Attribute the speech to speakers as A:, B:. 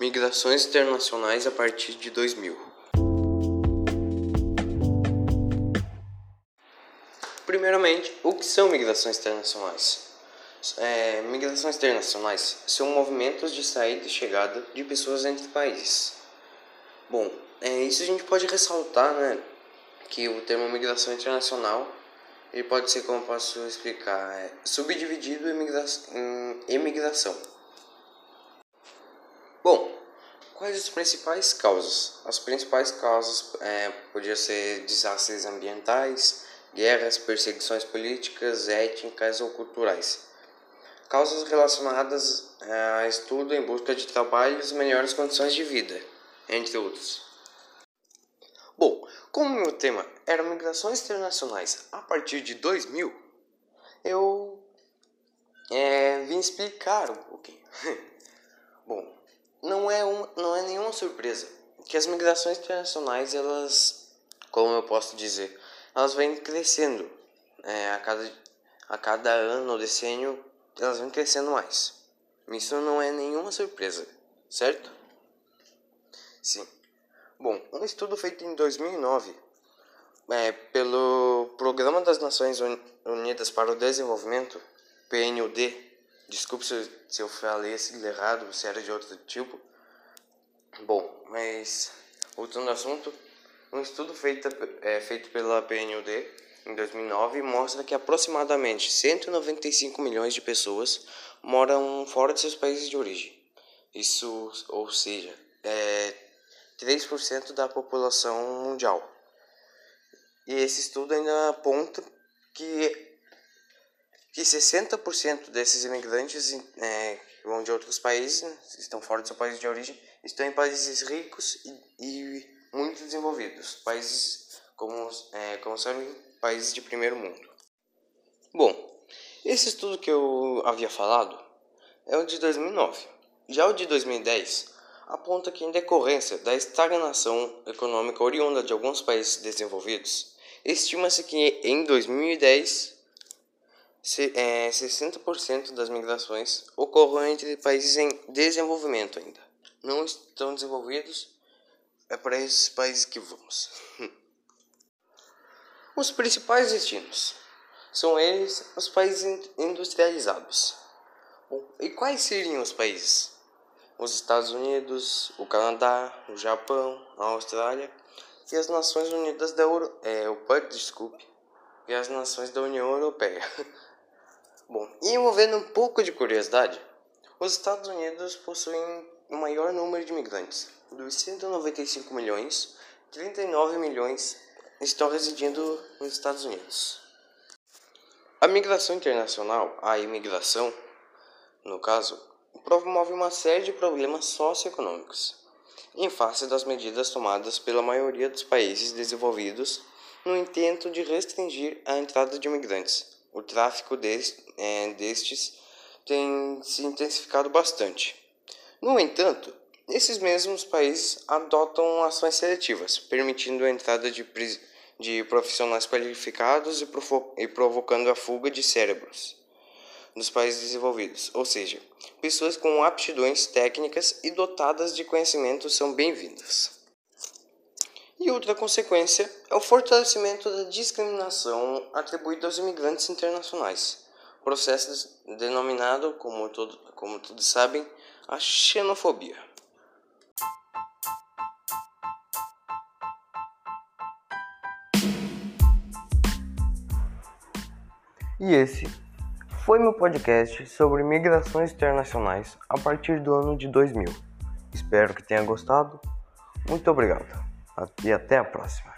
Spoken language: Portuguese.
A: Migrações internacionais a partir de 2000. Primeiramente, o que são migrações internacionais? É, migrações internacionais são movimentos de saída e chegada de pessoas entre países. Bom, é, isso a gente pode ressaltar, né, que o termo migração internacional ele pode ser, como posso explicar, é, subdividido em, migra em emigração. Bom, quais as principais causas? As principais causas é, podiam ser desastres ambientais, guerras, perseguições políticas, étnicas ou culturais causas relacionadas eh, a estudo em busca de trabalhos e melhores condições de vida, entre outros. Bom, como meu tema era migrações internacionais a partir de 2000, eu é, vim explicar um pouquinho. Bom, não é, um, não é nenhuma surpresa que as migrações internacionais, elas, como eu posso dizer, elas vêm crescendo é, a, cada, a cada ano ou decênio elas vão crescendo mais. Isso não é nenhuma surpresa, certo? Sim. Bom, um estudo feito em 2009 é, pelo Programa das Nações Unidas para o Desenvolvimento, PNUD, desculpe se se eu falei esse errado, se era de outro tipo. Bom, mas voltando ao assunto, um estudo feito, é, feito pela PNUD em 2009 mostra que aproximadamente 195 milhões de pessoas moram fora de seus países de origem. Isso, ou seja, é 3% da população mundial. E esse estudo ainda aponta que, que 60% desses imigrantes é, que vão de outros países, estão fora do seu país de origem, estão em países ricos e, e muito desenvolvidos, países como, é, como sabem, países de primeiro mundo. Bom, esse estudo que eu havia falado é o de 2009. Já o de 2010 aponta que, em decorrência da estagnação econômica oriunda de alguns países desenvolvidos, estima-se que em 2010 60% é, das migrações ocorram entre países em desenvolvimento ainda. Não estão desenvolvidos, é para esses países que vamos. Os principais destinos são eles os países industrializados. E quais seriam os países? Os Estados Unidos, o Canadá, o Japão, a Austrália e as Nações Unidas da Euro... é, o desculpe, e as Nações da União Europeia. Bom, envolvendo um pouco de curiosidade, os Estados Unidos possuem o maior número de imigrantes. Dos 195 milhões, 39 milhões estão residindo nos Estados Unidos. A migração internacional, a imigração, no caso, promove uma série de problemas socioeconômicos, em face das medidas tomadas pela maioria dos países desenvolvidos no intento de restringir a entrada de imigrantes. O tráfico é, destes tem se intensificado bastante. No entanto, esses mesmos países adotam ações seletivas, permitindo a entrada de, de profissionais qualificados e, e provocando a fuga de cérebros nos países desenvolvidos, ou seja, pessoas com aptidões técnicas e dotadas de conhecimento são bem-vindas. E outra consequência é o fortalecimento da discriminação atribuída aos imigrantes internacionais, processo denominado, como, todo, como todos sabem, a xenofobia. E esse foi meu podcast sobre migrações internacionais a partir do ano de 2000. Espero que tenha gostado. Muito obrigado e até a próxima.